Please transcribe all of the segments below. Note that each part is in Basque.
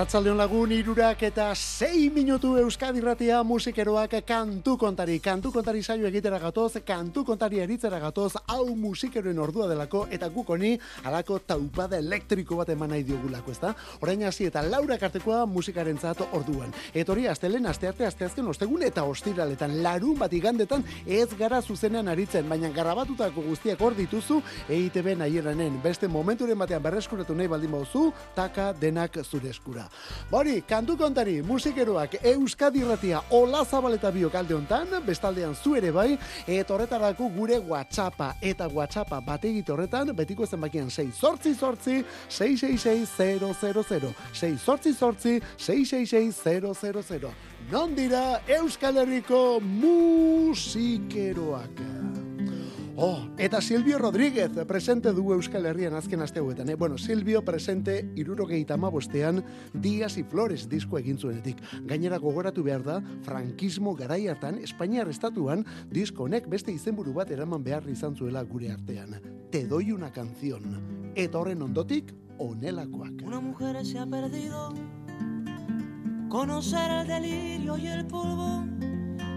Arratzaldeon lagun irurak eta sei minutu euskadirratia musikeroak kantu kontari. Kantu kontari saio egitera gatoz, kantu kontari eritzera gatoz, hau musikeroen ordua delako eta gukoni alako taupada elektriko bat eman nahi diogulako, ezta? Orain hasi eta laura kartekoa musikaren zato orduan. Etori astelen, astearte, asteazken, ostegun eta ostiraletan, larun bat igandetan ez gara zuzenean aritzen, baina garabatutako guztiak hor dituzu EITB nahieranen. Beste momenturen batean berreskuratu nahi baldin bauzu, taka denak zure eskura. Bori, kantu kontari, musikeroak Euskadi Ratia Ola Zabaleta biok alde hontan, bestaldean zu ere bai, eta horretarako gure WhatsAppa eta WhatsAppa bategit horretan, betiko zenbakien 6 sortzi sortzi, 666 6 sortzi sortzi, 666 Non dira Euskal Herriko musikeroak. Oh, eta Silvio Rodríguez presente du Euskal Herrian azken asteuetan. Eh? Bueno, Silvio presente irurogeita bostean Díaz y Flores disko egin zuenetik. Gainera gogoratu behar da, frankismo garai hartan, Espainiar estatuan, disko honek beste izenburu bat eraman behar izan zuela gure artean. Te doy una canción. Eta horren ondotik, onelakoak. Una mujer se ha perdido Conocer el delirio y el polvo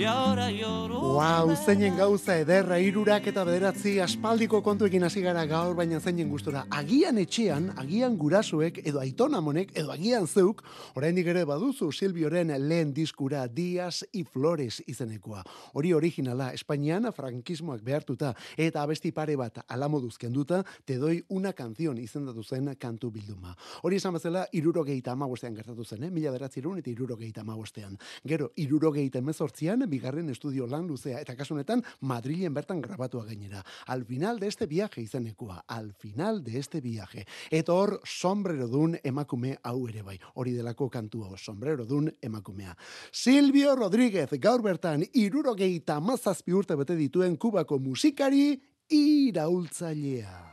Wow, zeinen gauza ederra irurak eta bederatzi aspaldiko kontuekin hasi gara gaur, baina zeinen gustura. Agian etxean, agian gurasuek, edo aitona monek, edo agian zeuk, oraindik ere baduzu Silvioren lehen diskura Dias y Flores izenekoa. Hori originala, Espainian frankismoak behartuta, eta abesti pare bat alamoduz kenduta, te doi una canción izendatu zen kantu bilduma. Hori esan bezala, irurogeita amabostean gertatu zen, eh? mila beratzerun eta irurogeita amabostean. Gero, irurogeita emezortzian, bigarren estudio lan luzea, eta kasunetan Madrilen bertan grabatua gainera. Al final de este viaje izenekua, al final de este viaje. Eta hor, sombrero dun emakume hau ere bai. Hori delako kantua, sombrero dun emakumea. Silvio Rodríguez, gaur bertan, irurogeita mazazpi urte bete dituen kubako musikari iraultzailea.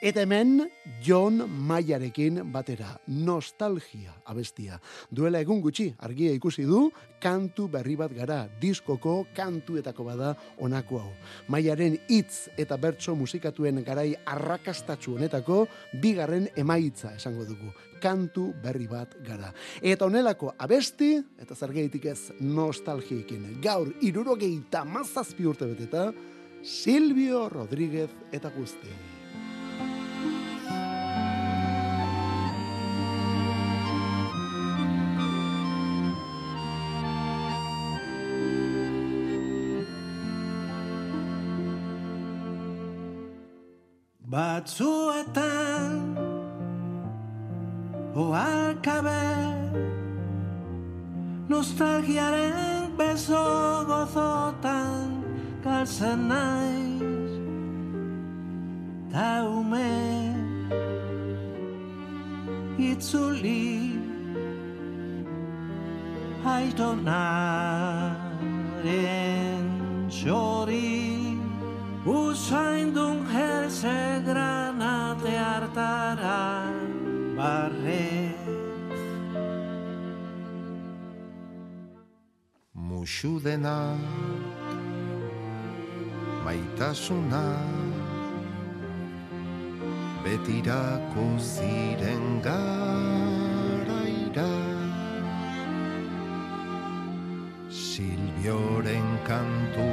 Eta hemen John Mayarekin batera, nostalgia abestia. Duela egun gutxi, argia ikusi du, kantu berri bat gara, diskoko kantuetako bada onako hau. Maiaren hitz eta bertso musikatuen garai arrakastatsu honetako, bigarren emaitza esango dugu. Kantu berri bat gara. Eta honelako abesti, eta zergeitik ez nostalgiekin. Gaur, irurogeita mazazpi urte beteta, Silvio Rodríguez eta guzti. Batzuetan Oalkabe Nostalgiaren beso gozotan Galtzen naiz Ta ume Itzuli aitonaren txori usaindun herze granate hartara barre. Musu dena maitasuna betirako ziren garaira. Silbioren kantu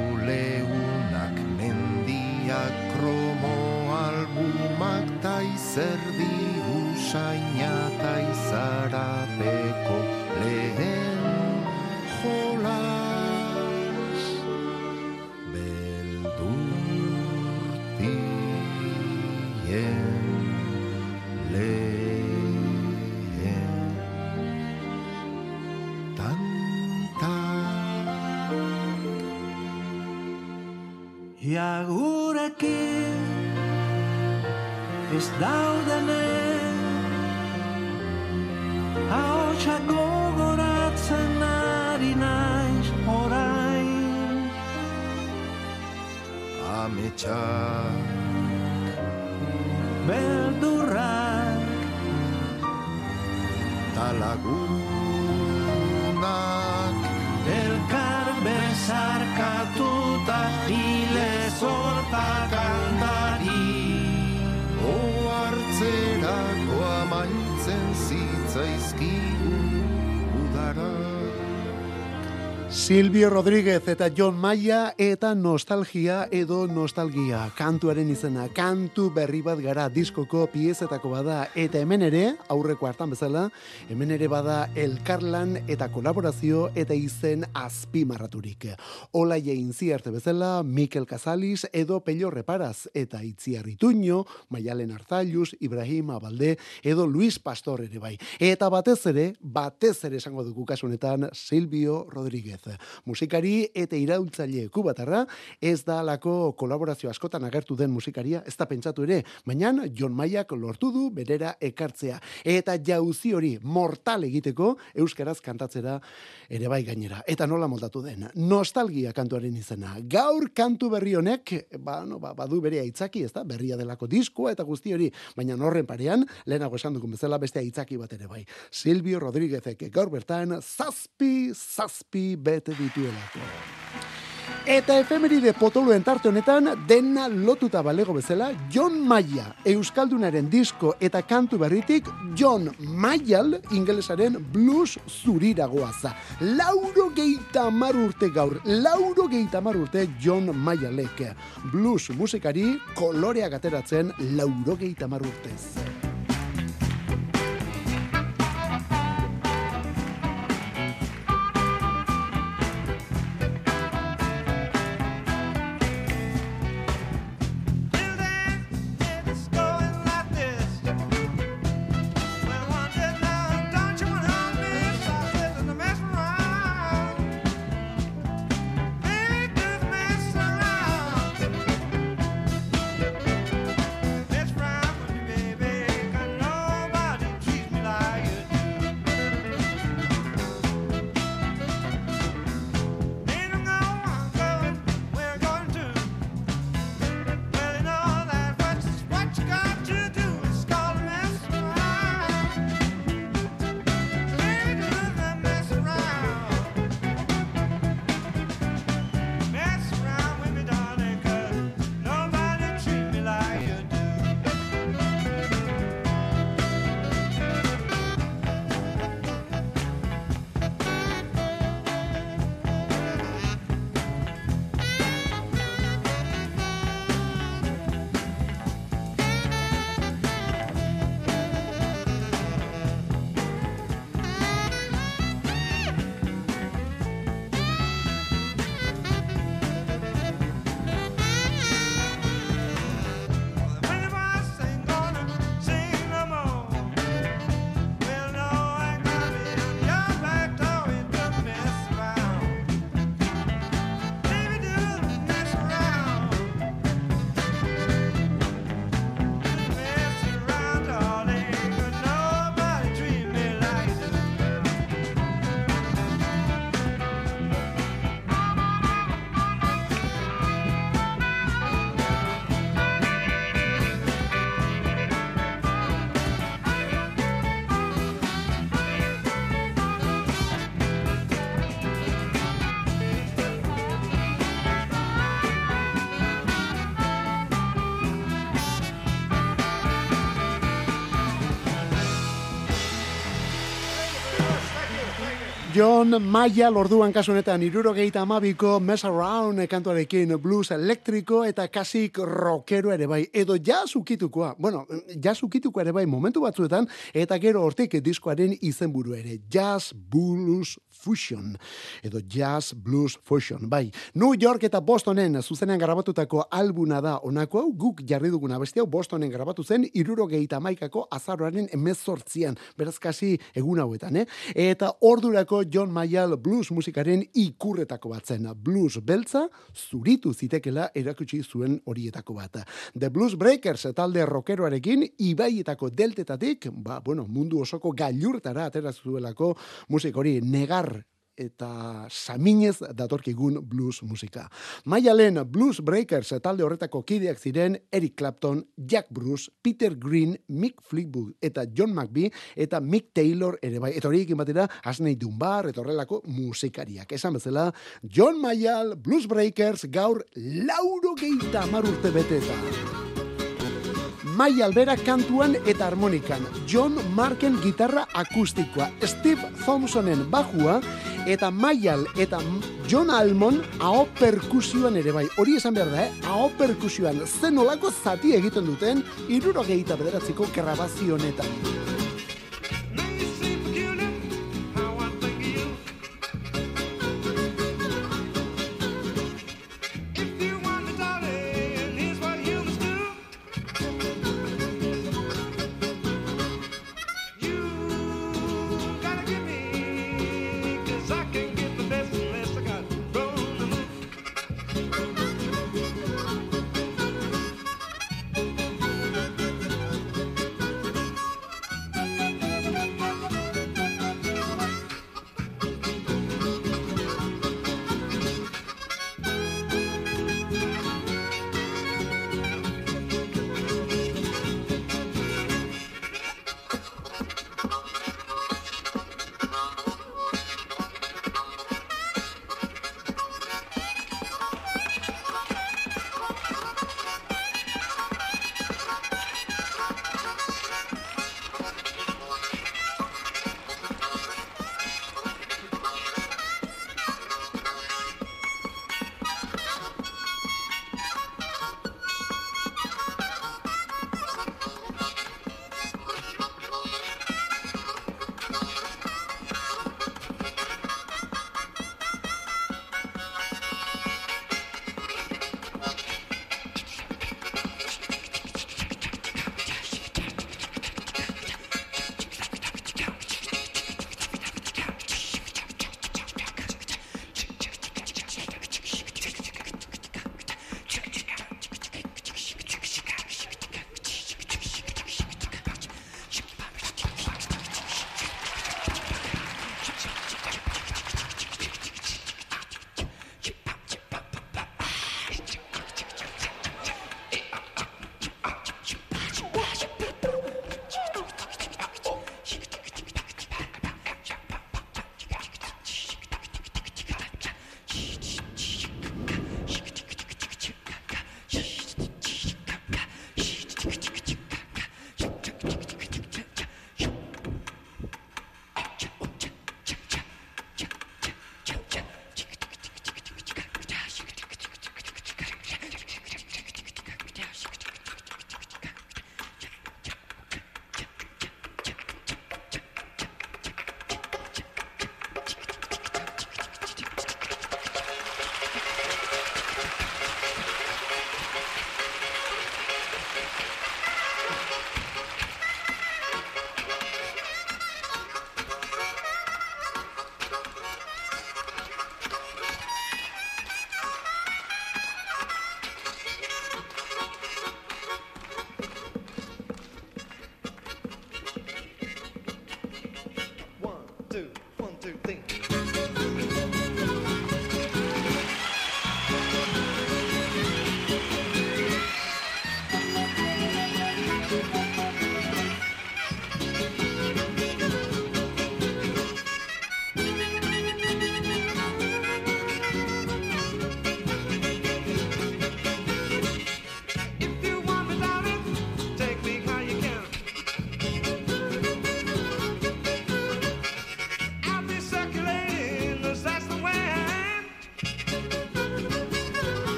Ja gurekin ez daudenen Haotxa gogoratzen ari naiz orain. Ametsak Beldurrak talagunak Silvio Rodríguez eta John Maia eta nostalgia edo nostalgia. Kantuaren izena, kantu berri bat gara diskoko piezetako bada eta hemen ere, aurreko hartan bezala, hemen ere bada elkarlan eta kolaborazio eta izen azpimarraturik. Ola jain ziarte bezala, Mikel Casalis edo Pello Reparaz eta Itziar Ituño, Maialen Arzailuz, Ibrahim Abalde edo Luis Pastor ere bai. Eta batez ere, batez ere esango dugu kasunetan Silvio Rodríguez. Musikari eta iraultzaile kubatarra, ez da lako kolaborazio askotan agertu den musikaria, ez da pentsatu ere, baina John Maiak lortu du berera ekartzea. Eta jauzi hori mortal egiteko euskaraz kantatzera ere bai gainera. Eta nola moldatu den, nostalgia kantuaren izena. Gaur kantu berri honek, ba, no, ba, badu bere aitzaki, ez da, berria delako diskoa eta guzti hori, baina horren parean, lehenago esan dugun bezala beste aitzaki bat ere bai. Silvio Rodríguezek gaur bertan, zazpi, zazpi bete dituelako. Eta efemeride potoluen tarte honetan dena lotuta balego bezala John Maia, Euskaldunaren disko eta kantu berritik John Mayal ingelesaren blues zuriragoaza. Lauro geita amar urte gaur, lauro geita amar urte John Mayalek. Blues musikari koloreak ateratzen lauro geita amar urtez. John Maya lorduan kasu honetan irurogeita amabiko Mess Around kantuarekin blues elektriko eta kasik rockero ere bai. Edo jazz ukitukoa. Bueno, jazz ukitukoa ere bai momentu batzuetan eta gero hortik diskoaren izenburu ere. Jazz Blues Fusion. Edo Jazz Blues Fusion. Bai, New York eta Bostonen zuzenean grabatutako albuna da onako hau guk jarri duguna beste hau Bostonen grabatu zen irurogeita amaikako azaroaren emezortzian. Beraz kasi egun hauetan, eh? Eta ordurako John Mayall blues musikaren ikurretako bat zen. Blues beltza zuritu zitekela erakutsi zuen horietako bat. The Blues Breakers talde rockeroarekin ibaietako deltetatik, ba, bueno, mundu osoko gailurtara atera zuelako musik hori negar eta saminez datorkigun blues musika. Maialen Blues Breakers talde horretako kideak ziren Eric Clapton, Jack Bruce, Peter Green, Mick Fleetwood eta John McVie eta Mick Taylor ere bai. Eta horiekin batera Asnei Dunbar eta horrelako musikariak. Esan bezala, John Mayal Blues Breakers gaur lauro geita marurte beteta. Mai Albera kantuan eta harmonikan, John Marken gitarra akustikoa, Steve Thompsonen bajua, eta Maial eta John Almon hau perkusioan ere bai. Hori esan behar da, eh? hau perkusioan zen olako zati egiten duten, iruro gehita bederatziko grabazionetan.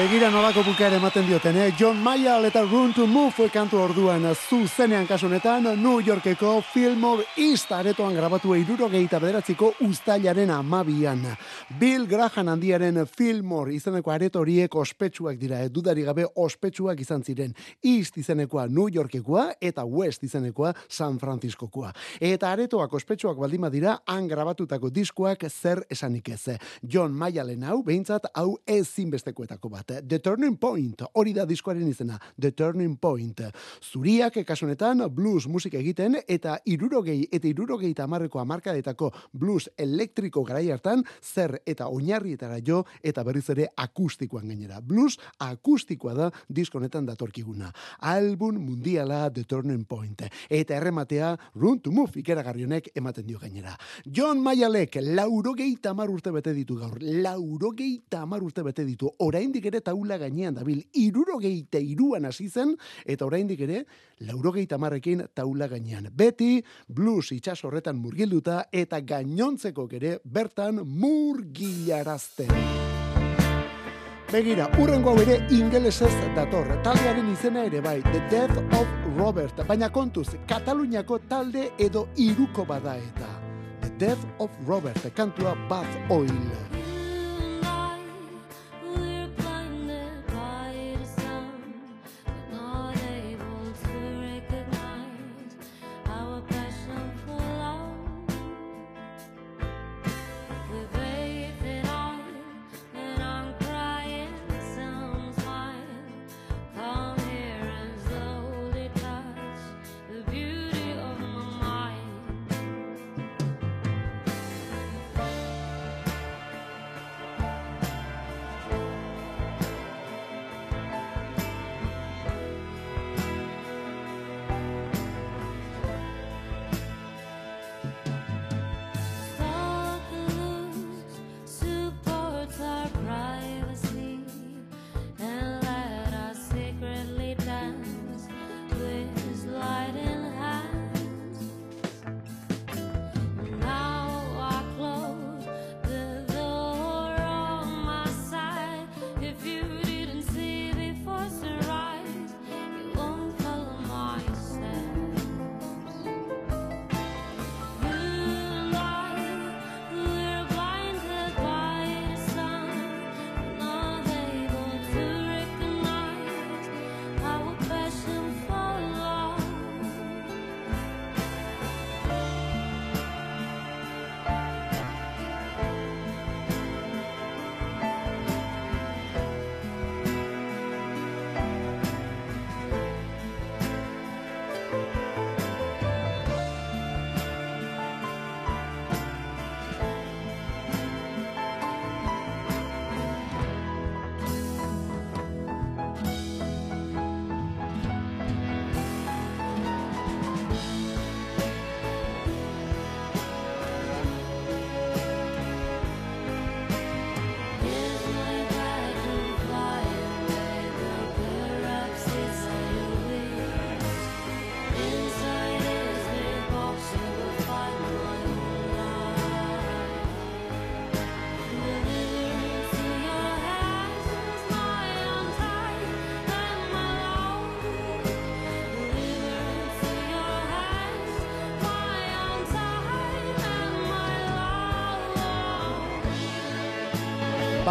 Begira nolako bukaera ematen dioten, eh? John Mayall eta Run to Move kantu orduan zuzenean kasunetan New Yorkeko Fillmore East aretoan grabatu eiruro gehieta bederatziko ustailaren amabian. Bill Graham handiaren Fillmore izeneko areto horiek ospetsuak dira, eh? dudari gabe ospetsuak izan ziren. East izenekoa New Yorkekoa eta West izenekoa San Franciscokoa. Eta aretoak ospetsuak baldima dira, han grabatutako diskoak zer esanik ez. John Mayallen hau, behintzat, hau ez zinbestekoetako bat. The Turning Point, hori da diskoaren izena, The Turning Point. Zuriak, kasunetan, blues musika egiten, eta irurogei eta irurogei tamarreko amarkadetako blues elektriko garai hartan, zer eta oinarrietara jo, eta berriz ere akustikoan gainera. Blues akustikoa da diskonetan datorkiguna. Album mundiala The Turning Point. Eta errematea, Run to Move ikeragarri honek ematen dio gainera. John Mayalek, laurogei tamar urte bete ditu gaur. Laurogei tamar urte bete ditu. Oraindik ere taula gainean dabil. Irurogeite iruan hasi zen, eta oraindik ere, laurogeita marrekin taula gainean. Beti, blues itxas horretan murgilduta, eta gainontzeko ere bertan murgilarazten. Begira, urrengo hau ere ingelesez dator. Taldearen izena ere bai, The Death of Robert. Baina kontuz, Kataluniako talde edo iruko bada eta. The Death of Robert, kantua Bath Oil.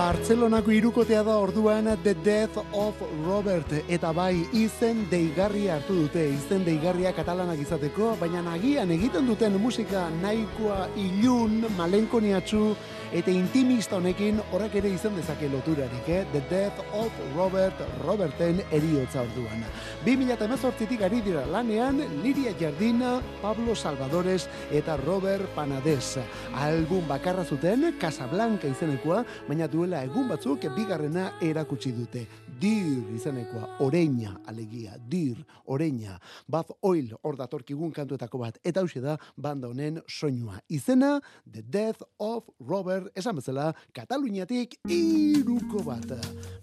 Bartzelonako irukotea da orduan The Death of Robert eta bai izen deigarria hartu dute, izen deigarria katalanak izateko, baina nagian egiten duten musika nahikoa ilun, malenkoniatzu eta intimista honekin horrek ere izan dezake loturarik, eh? The Death of Robert Roberten eriotza orduan. 2018tik ari dira lanean Liria Jardina, Pablo Salvadores eta Robert Panades. Album bakarra zuten Casablanca izenekoa, baina duela egun batzuk bigarrena erakutsi dute. Dir izenekoa, oreina alegia, dir, oreina. Bath Oil hor datorkigun kantuetako bat. Eta hauxe da banda honen soinua. Izena, The Death of Robert, esan bezala, Kataluniatik iruko bat.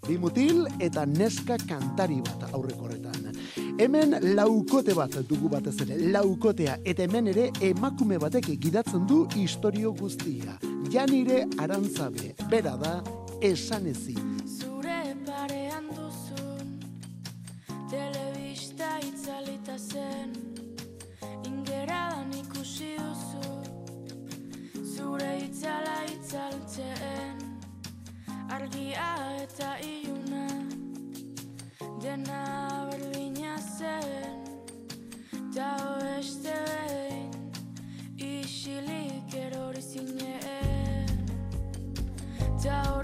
Bi mutil eta neska kantari bat aurreko horretan. Hemen laukote bat dugu batez ere, laukotea, eta hemen ere emakume batek gidatzen du istorio guztia. Janire Arantzabe, bera da esan Ta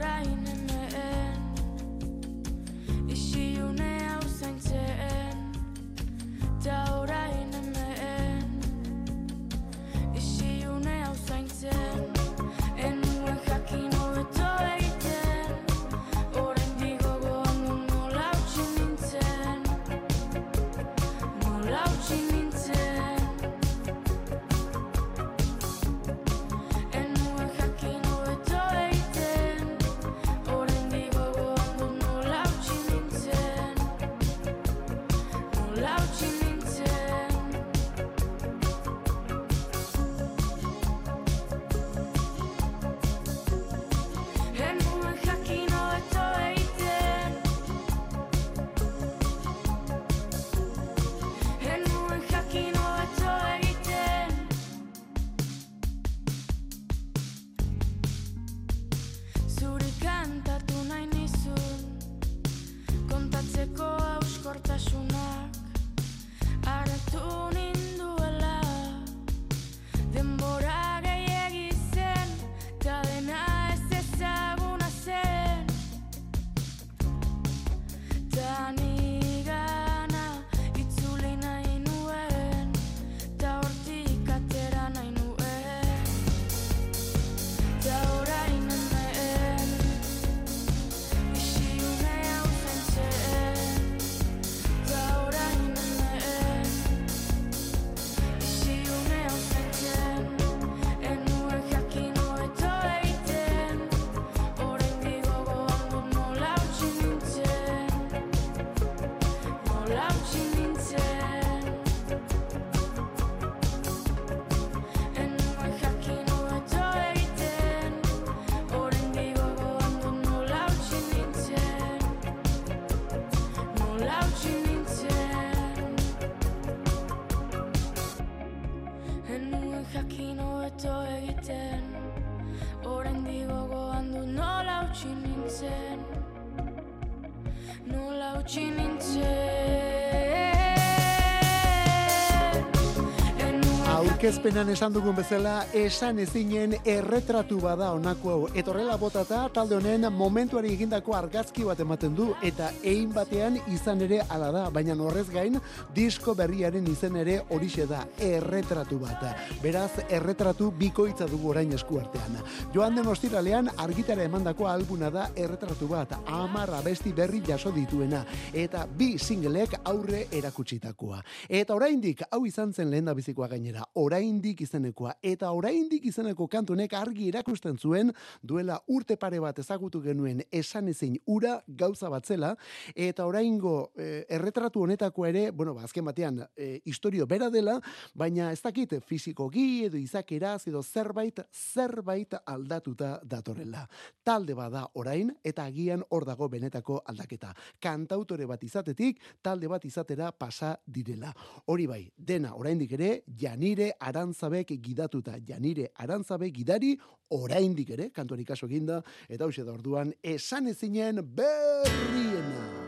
Aurkezpenan esan dugun bezala, esan ezinen erretratu bada honako hau. Etorrela botata, talde honen momentuari egindako argazki bat ematen du, eta ein batean izan ere ala da, baina horrez gain, disko berriaren izen ere horixe da, erretratu bat. Beraz, erretratu bikoitza dugu orain eskuartean. Joan den ostiralean, argitara emandako albuna da erretratu bat, amar abesti berri jaso dituena, eta bi singelek aurre erakutsitakoa. Eta oraindik, hau izan zen lehen da bizikoa gainera, oraindik izenekoa, eta oraindik izeneko kantunek argi erakusten zuen, duela urte pare bat ezagutu genuen esan ezin ura gauza bat zela, eta oraingo eh, erretratu honetako ere, bueno, ba, azken batean, eh, historio bera dela, baina ez dakit fizikoki edo izakeraz edo zerbait, zerbait aldatuta datorrela. Talde bada orain, eta agian hor dago benetako aldaketa. Kantautore bat izatetik, talde bat izatera pasa direla. Hori bai, dena oraindik ere, Janire Arantzabek gidatuta, Janire Arantzabe gidari oraindik ere, kantuari kaso eginda, eta hauxe da orduan, esan ezinen berriena.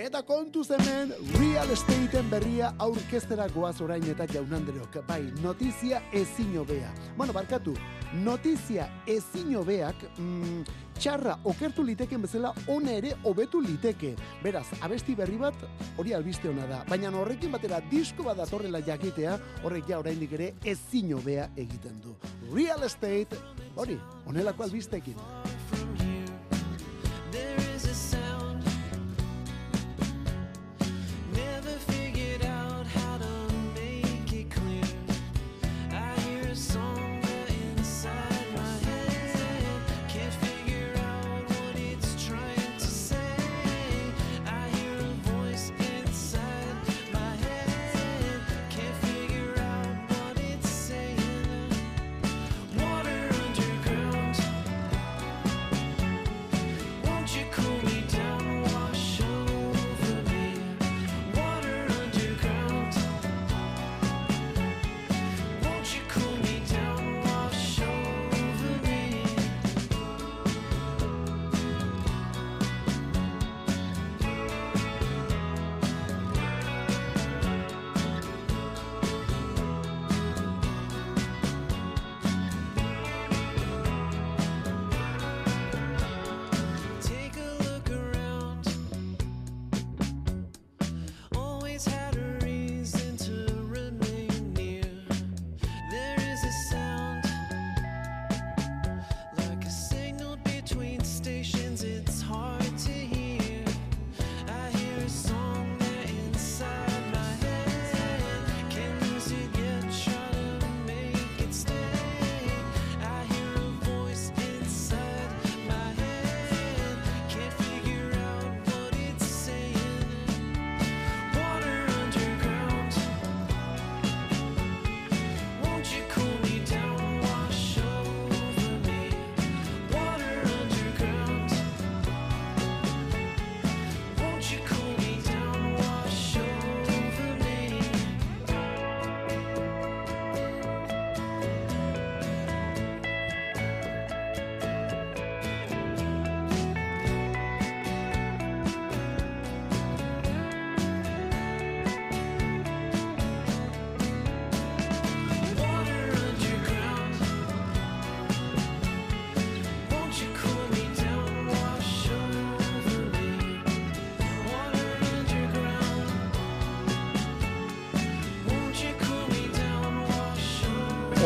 Eta kontuz hemen, real estateen berria aurkeztera goaz orain eta jaunandreok. Bai, notizia ezin hobea. Bueno, barkatu, notizia ezin hobeak, mm, txarra okertu liteken bezala ona ere hobetu liteke. Beraz, abesti berri bat hori albiste ona da, baina horrekin batera disko bat datorrela jakitea, horrek ja oraindik ere ezin hobea egiten du. Real estate, hori, honelako albistekin.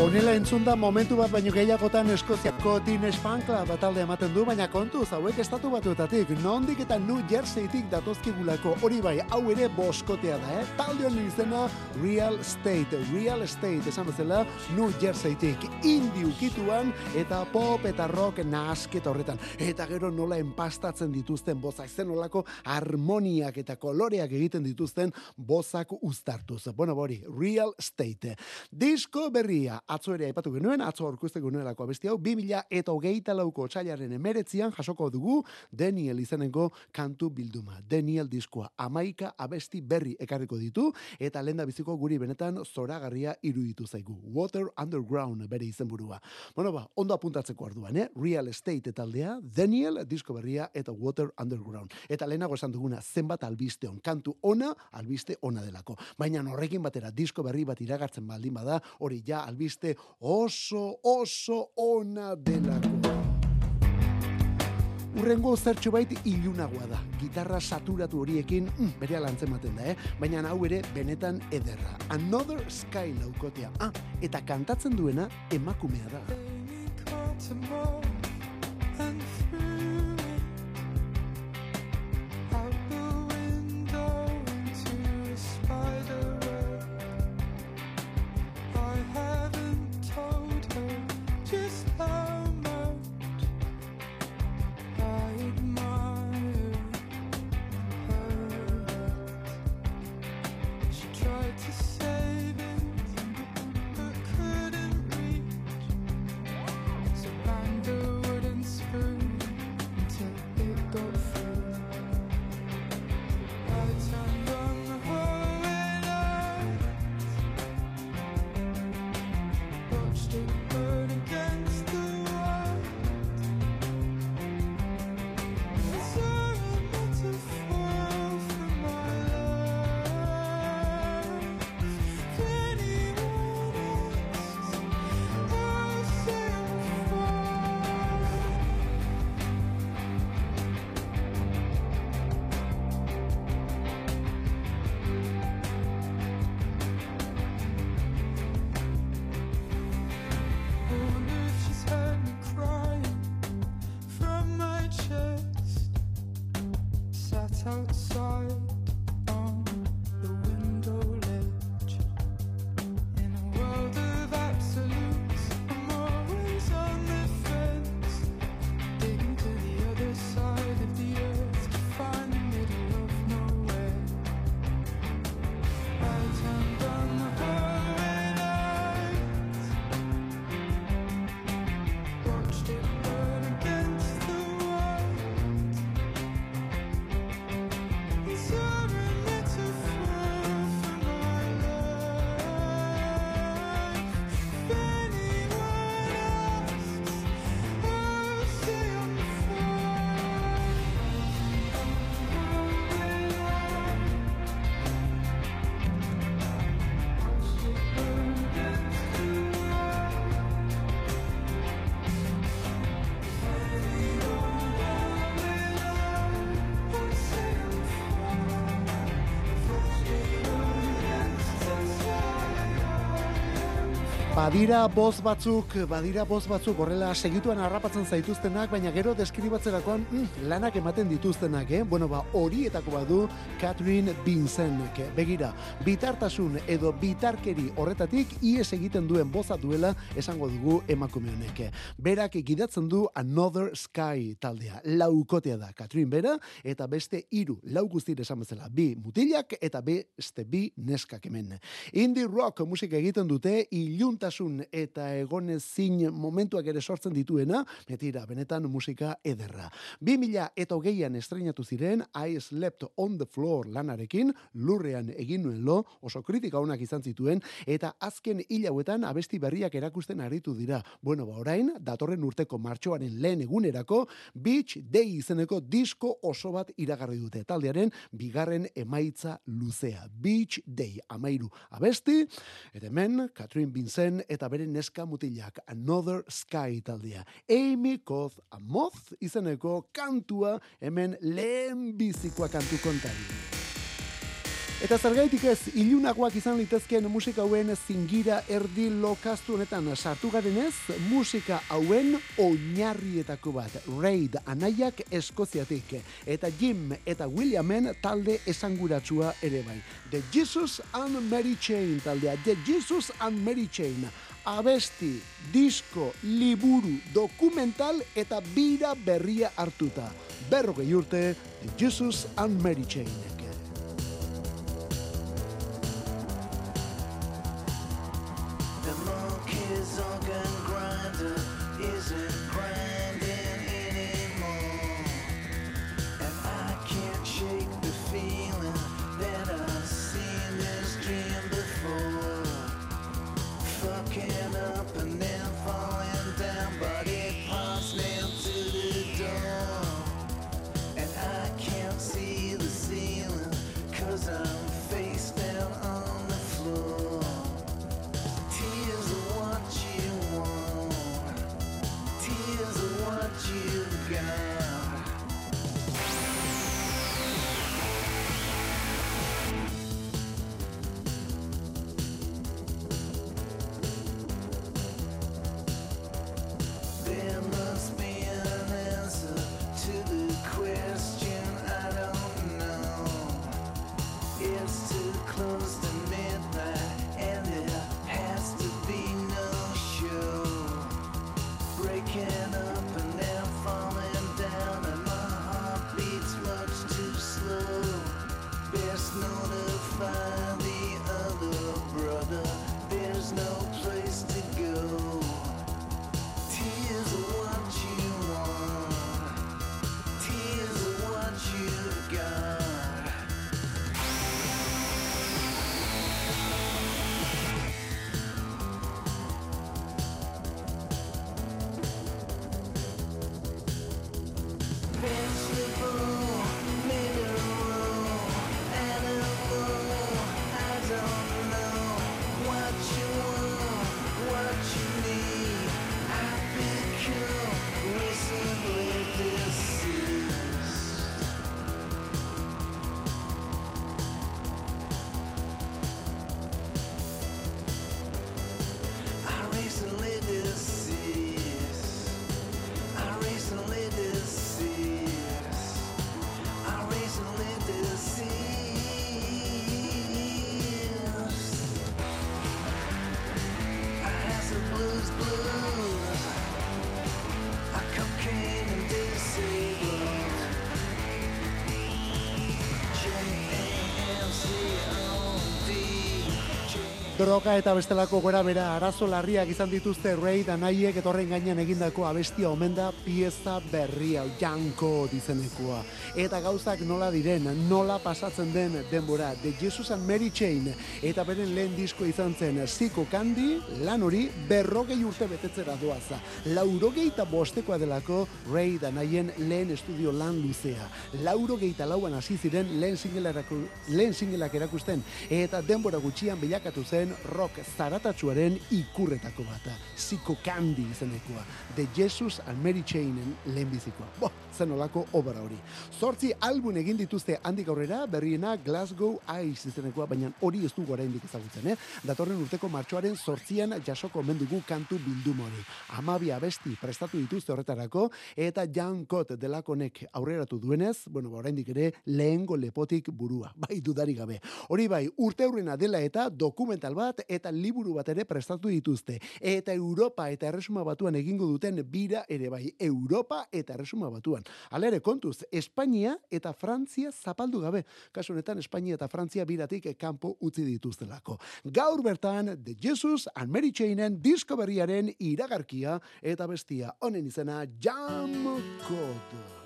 Honela entzun da momentu bat baino gehiagotan Eskoziako Teenage Fan Club talde ematen du, baina kontuz hauek estatu batuetatik, nondik eta New Jerseytik datozkigulako hori bai, hau ere boskotea da, eh? Talde honen izena Real State, Real State, esan bezala New Jerseytik, indi ukituan eta pop eta rock nasket horretan. Eta gero nola enpastatzen dituzten bozak, zen nolako harmoniak eta koloreak egiten dituzten bozak uztartuz. Bueno, bori, Real State. Disko berria, atzo ere aipatu genuen, atzo aurkezte genuelako abesti hau, 2000 eta hogeita lauko txailaren emeretzian jasoko dugu Daniel izeneko kantu bilduma. Daniel diskoa amaika abesti berri ekarriko ditu, eta lenda biziko guri benetan zoragarria iruditu zaigu. Water Underground bere izenburua. Bueno ba, ondo apuntatzeko arduan, eh? Real Estate taldea, Daniel disko berria eta Water Underground. Eta lehenago esan duguna zenbat albiste on, kantu ona, albiste ona delako. Baina horrekin batera disko berri bat iragartzen baldin bada, hori ja albiste oso oso ona delako. Urrengo zertxo bait ilunagoa da. Gitarra saturatu horiekin mm, bere alantzematen da, eh? Baina hau ere benetan ederra. Another Sky laukotea. Ah, eta kantatzen duena emakumea da. Badira boz batzuk, badira boz batzuk horrela segituan harrapatzen zaituztenak, baina gero deskribatzerakoan mm, lanak ematen dituztenak, eh? Bueno, ba, horietako badu Catherine Vincenek. Begira, bitartasun edo bitarkeri horretatik ies egiten duen boza duela esango dugu emakume honek. Berak gidatzen du Another Sky taldea. Laukotea da Catherine bera eta beste hiru lau guztire esan bezala. Bi mutilak eta beste bi neskak hemen. Indie rock musika egiten dute iluntasun eta egonezin momentuak ere sortzen dituena, betira, benetan musika ederra. 2000 eta hogeian estrenatu ziren I Slept on the Floor lanarekin, lurrean egin nuen lo, oso kritika onak izan zituen, eta azken hil hauetan abesti berriak erakusten aritu dira. Bueno, ba, orain, datorren urteko martxoaren lehen egunerako, Beach Day izeneko disko oso bat iragarri dute. Taldearen bigarren emaitza luzea. Beach Day, amairu abesti, eta hemen, Catherine Vincent eta bere neska mutilak, Another Sky taldea. Amy Koth Amoth izeneko kantua hemen lehen bizikoa kantu kontari. Eta zergaitik ez, ilunagoak izan litezkeen musika hauen zingira erdi lokaztu honetan sartu garen ez, musika hauen oinarrietako bat. Raid anaiak eskoziatik. Eta Jim eta Williamen talde esanguratsua ere bai. The Jesus and Mary Chain taldea. The Jesus and Mary Chain. Abesti, disko, liburu, dokumental eta bira berria hartuta. Berrogei urte, The Jesus and Mary Chainek. Droga eta bestelako gora bera arazo larriak izan dituzte Raid anaiek etorren gainean egindako abestia omen da pieza berria, janko dizenekoa. Eta gauzak nola diren, nola pasatzen den denbora, The Jesus and Mary Chain, eta beren lehen disko izan zen Ziko Kandi, lan hori berrogei urte betetzera doaza. Laurogei eta bostekoa delako Raid anaien lehen estudio lan luzea. Laurogei eta lauan hasi ziren lehen singelarako, lehen singelak erakusten, eta denbora gutxian bilakatu zen rock zaratatsuaren ikurretako bata. Ziko Kandi izenekoa. The Jesus and Mary Chainen lehenbizikoa. Bo, zen olako obra hori. Zortzi album egin dituzte handik aurrera, berriena Glasgow Ice izenekoa, baina hori ez dugu oraindik ezagutzen, eh? Datorren urteko martxoaren zortzian jasoko mendugu kantu bildum hori. Amabi abesti prestatu dituzte horretarako, eta Jan Kot delakonek aurreratu duenez, bueno, ba, oraindik ere lehengo lepotik burua, bai dudari gabe. Hori bai, urte aurrena dela eta dokumental bat eta liburu bat ere prestatu dituzte. Eta Europa eta Erresuma Batuan egingo duten bira ere bai, Europa eta Erresuma Batuan. Hala ere kontuz, Espainia eta Frantzia zapaldu gabe. Kasu honetan Espainia eta Frantzia biratik kanpo utzi dituztelako. Gaur bertan The Jesus and Mary Chainen disko berriaren iragarkia eta bestia honen izena Jam Code.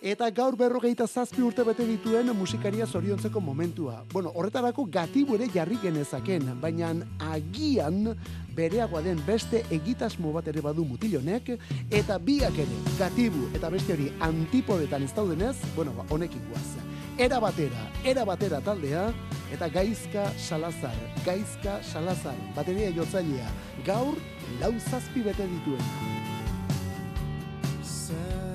Eta gaur berrogeita zazpi urte bete dituen musikaria zoriontzeko momentua. Bueno, horretarako gatibu ere jarri genezaken, baina agian bereagoa den beste egitasmo bat ere badu mutilonek, eta biak ere, gatibu eta beste hori antipodetan ez daudenez, bueno, ba, honekin guaz. Era batera, era batera taldea, eta gaizka salazar, gaizka salazar, bateria jotzailea, gaur lau zazpi bete dituen. Zer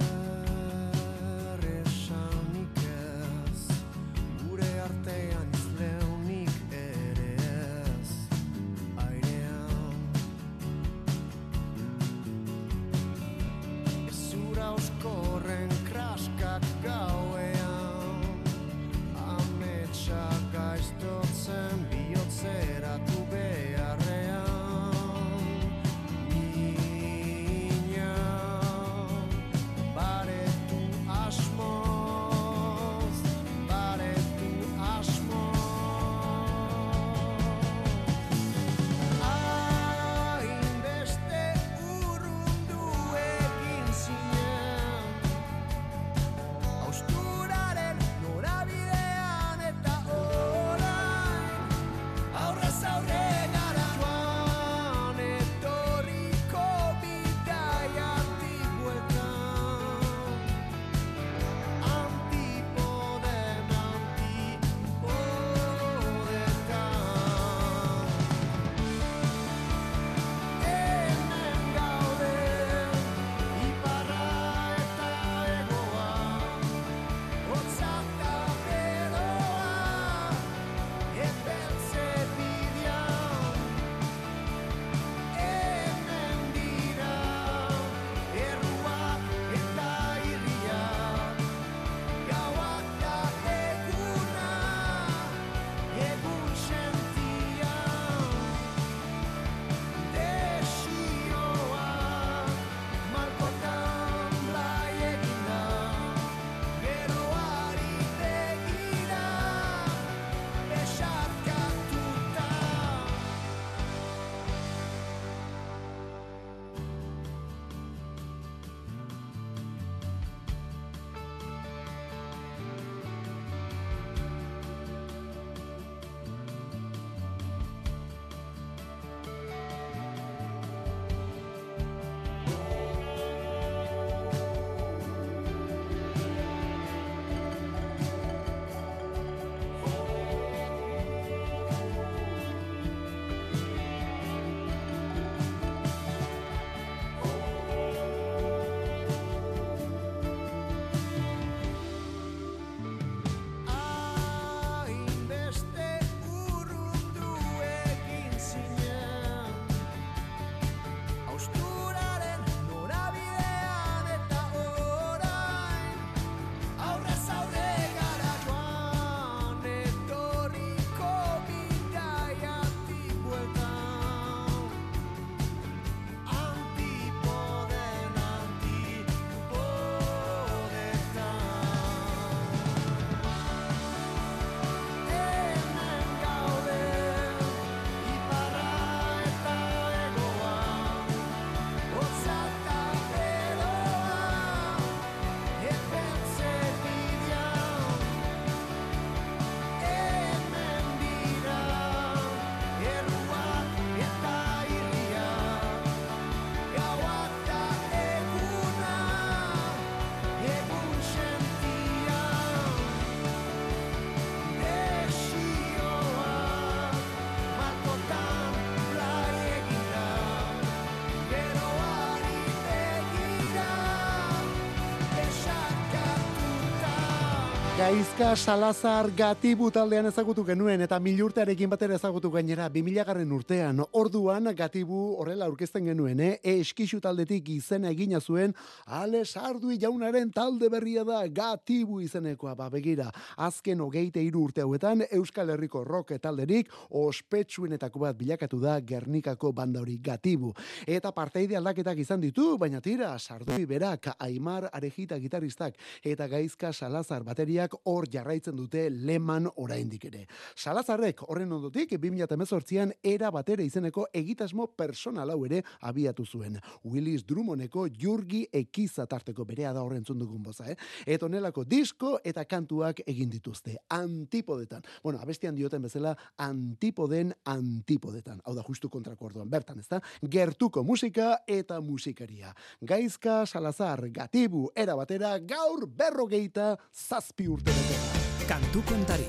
Gaizka Salazar Gatibu taldean ezagutu genuen eta milurtearekin batera ezagutu gainera 2000 garren urtean. Orduan Gatibu horrela aurkezten genuen, eh? Eskixu taldetik izena egina zuen Ale Sardui jaunaren talde berria da Gatibu izenekoa. Ba begira, azken hogeite hiru urte hauetan Euskal Herriko rock talderik ospetsuenetako bat bilakatu da Gernikako banda hori Gatibu. Eta parteide aldaketak izan ditu, baina tira, Sardui berak, Aimar Arejita gitaristak eta Gaizka Salazar bateriak hor jarraitzen dute leman oraindik ere. Salazarrek horren ondotik 2018an era batera izeneko egitasmo personal hau ere abiatu zuen. Willis Drummondeko Jurgi Ekiza tarteko berea da horren dugun boza, eh? Eta honelako disko eta kantuak egin dituzte. Antipodetan. Bueno, abestian dioten bezala antipoden antipodetan. Hau da justu kontrako orduan bertan, ezta? Gertuko musika eta musikaria. Gaizka Salazar, Gatibu, era batera, gaur berrogeita zazpi urte beteta. Kantu kontari.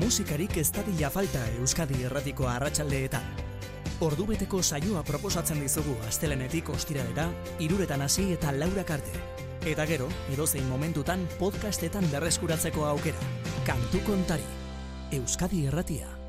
Musikarik ez dadila falta Euskadi erratiko arratsaldeetan. Ordubeteko saioa proposatzen dizugu astelenetik ostiralera, iruretan hasi eta laurak arte. Eta gero, edozein momentutan podcastetan berreskuratzeko aukera. Kantu kontari. Euskadi erratia.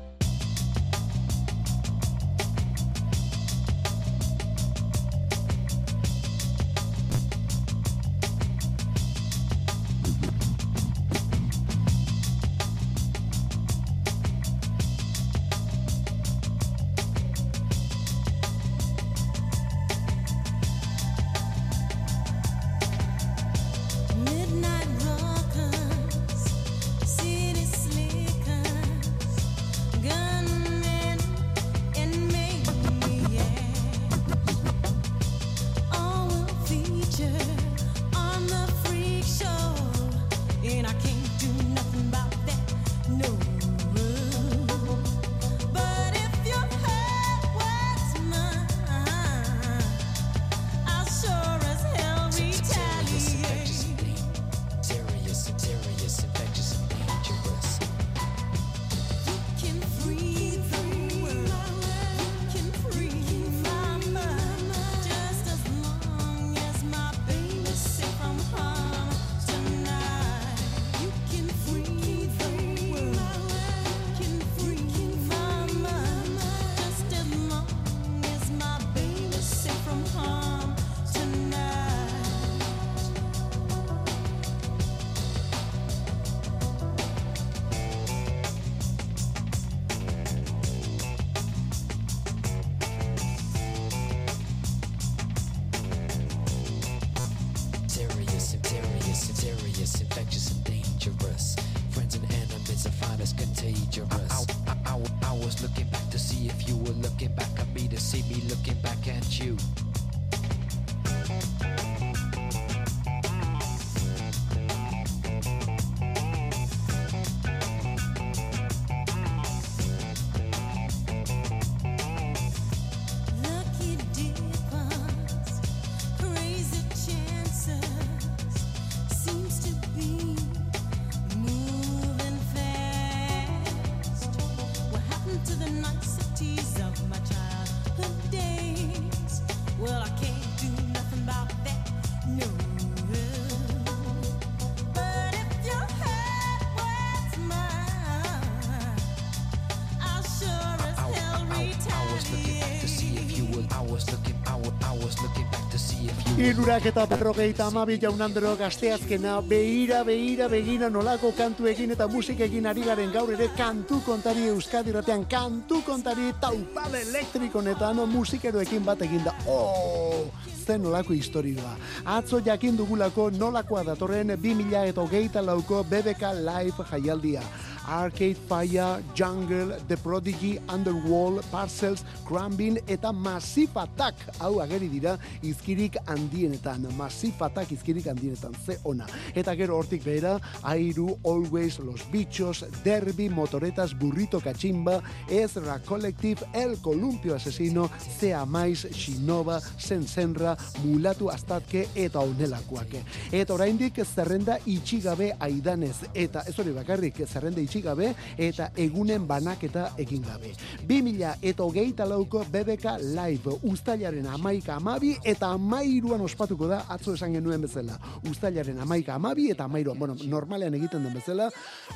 Irurak eta berrogeita amabi jaunandero gazteazkena, beira, beira, begira nolako kantuekin eta musikekin ari garen gaur ere kantu kontari Euskadi ratean, kantu kontari taupade elektrikonetan musikeroekin bat eginda. Oh! zen nolako historioa. Atzo jakin dugulako nolakoa datorren 2000 eta hogeita lauko BBK Live jaialdia. Arcade Fire, Jungle, The Prodigy, Underworld, Parcels, Crumbin eta Massive Attack hau ageri dira izkirik handienetan. Massive Attack izkirik handienetan, ze ona. Eta gero hortik behera, Airu, Always, Los Bichos, Derby, Motoretas, Burrito Cachimba, Ezra Collective, El Columpio Asesino, Zea Mais, Shinova, Sensenra, Mulatu Astatke eta onelakoak. Eta oraindik zerrenda itxigabe aidanez. Eta ez hori bakarrik zerrenda itxi gabe eta egunen banaketa egin gabe. 2000 eta hogeita lauko BBK Live ustailaren amaika amabi eta amairuan ospatuko da atzo esan genuen bezala. Ustailaren amaika amabi eta amairuan, bueno, normalean egiten den bezala,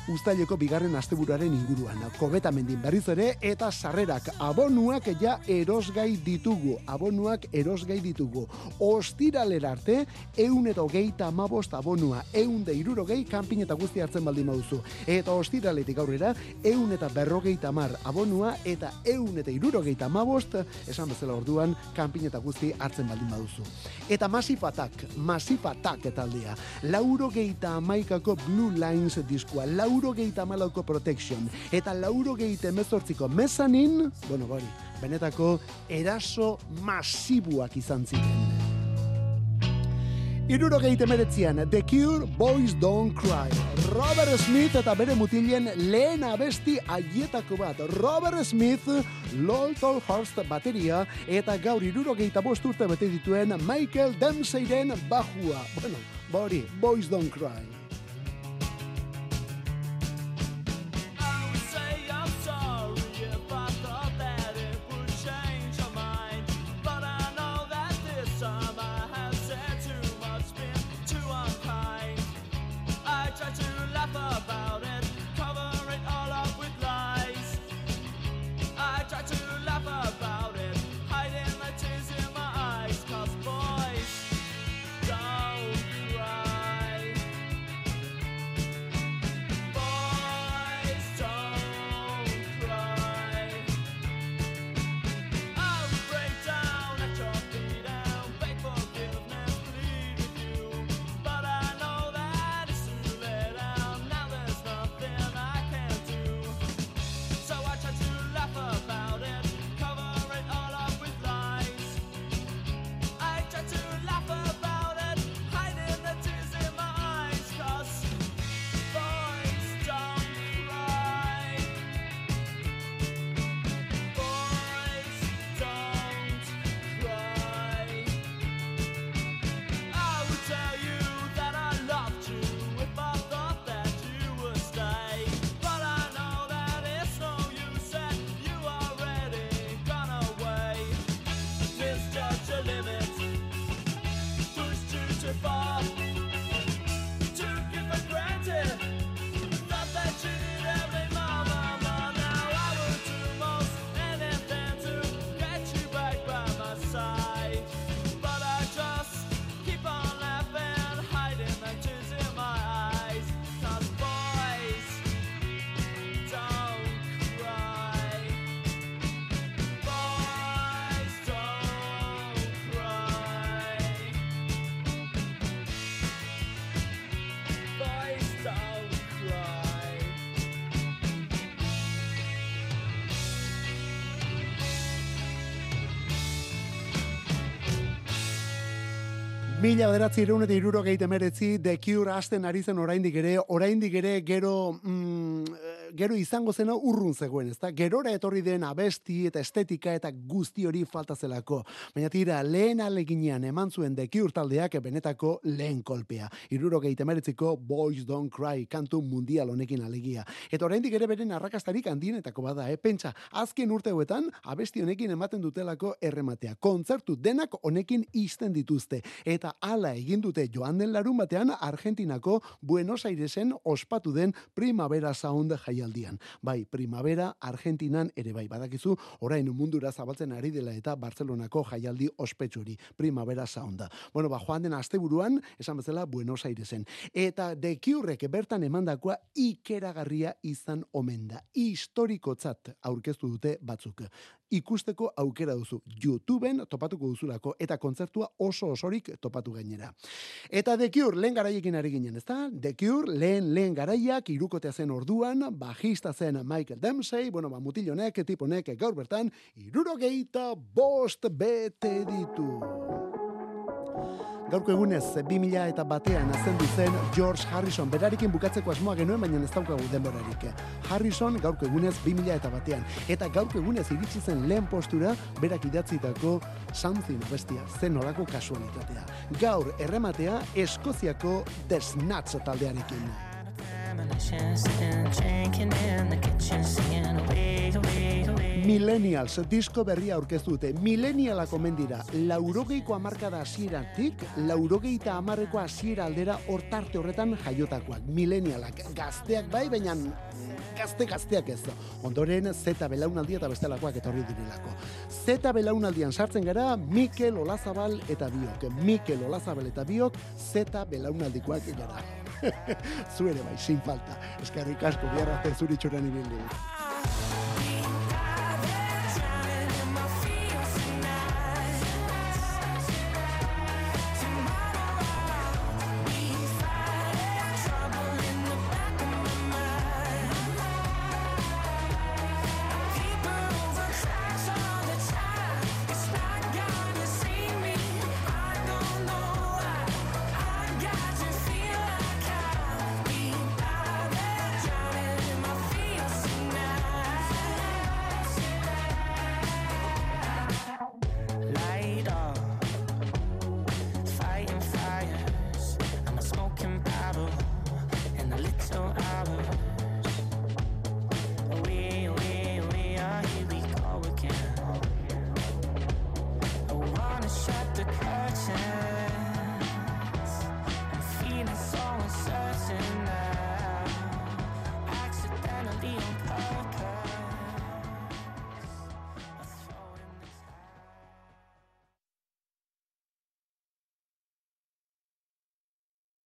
ustaileko bigarren asteburuaren inguruan. Kobeta mendin berriz ere eta sarrerak abonuak ja erosgai ditugu. Abonuak erosgai ditugu. Ostiralera arte, eun eta hogeita amabost abonua, eun de irurogei kanpin eta guzti hartzen baldin baduzu. Eta ostiraletik aurrera, eun eta berrogeita mar abonua eta eun eta irurogeita amabost, esan bezala orduan, kanpin eta guzti hartzen baldin baduzu. Eta masifatak, masifatak taldea, lauro geita amaikako Blue Lines diskua, lauro geita amalauko Protection, eta lauro geita emezortziko mezanin, bueno, bori, benetako eraso masibuak izan ziren. Irurogeite meretzian, The Cure, Boys Don't Cry. Robert Smith eta bere mutilen lehen abesti aietako bat. Robert Smith, Lol Tolhurst bateria, eta gaur irurogeita bost urte bete dituen Michael Dempseyren bajua. Bueno, bori, Boys Don't Cry. Mila bederatzi ireun eta iruro emeretzi, The Cure hasten ari zen oraindik ere, oraindik ere gero, mm, gero izango zena urrun zegoen, ezta? Gerora etorri den abesti eta estetika eta guzti hori falta zelako. Baina tira, lehen aleginean eman zuen The Cure taldeak benetako lehen kolpea. Iruro emeretziko Boys Don't Cry kantu mundial honekin alegia. Eta oraindik ere beren arrakastarik handienetako bada, eh? Pentsa, azken urte hauetan abesti honekin ematen dutelako errematea. Kontzertu denak honekin izten dituzte. Eta hala egin dute joan den larun batean Argentinako Buenos Airesen ospatu den Primavera Sound jaialdian. Bai, Primavera Argentinan ere bai badakizu, orain mundura zabaltzen ari dela eta Barcelonako jaialdi ospetsuri, Primavera Sounda. Bueno, ba, joan den asteburuan, esan bezala Buenos Airesen. Eta Curek bertan emandakoa ikeragarria izan omen da. Historikotzat aurkeztu dute batzuk. Ikusteko aukera duzu. YouTubeen topatuko duzulako eta kontzertua oso osorik topatu gainera. Eta The Cure lehen garaiekin ari ginen, ezta? The Cure lehen lehen garaiak irukotea zen orduan, bajista zen Michael Dempsey, bueno, ba, mutilonek, tiponek gaur bertan, irurogeita bost bete ditu. Gaurko egunez, 2000 eta batean azendu zen George Harrison. Berarekin bukatzeko asmoa genuen, baina ez daukagu denborarik. Harrison gaurko egunez 2000 eta batean. Eta gaurko egunez iritsi zen lehen postura berak idatzitako Something bestia, zen olako kasualitatea. Gaur errematea Eskoziako The Snatch taldearekin. Millennials disko berria aurkeztu dute. Millennialak omen dira. Laurogeiko hamarkada hasieratik, laurogeita hamarreko hasiera aldera hortarte horretan jaiotakoak. Millennialak gazteak bai, baina gazte gazteak ez. Ondoren Z belaunaldia eta bestelakoak etorri direlako. Z belaunaldian sartzen gara Mikel Olazabal eta biok. Mikel Olazabal eta biok Z belaunaldikoak gara. Zu ere bai, sin falta. Eskerrik asko, bihar arte zuritxuran ibili.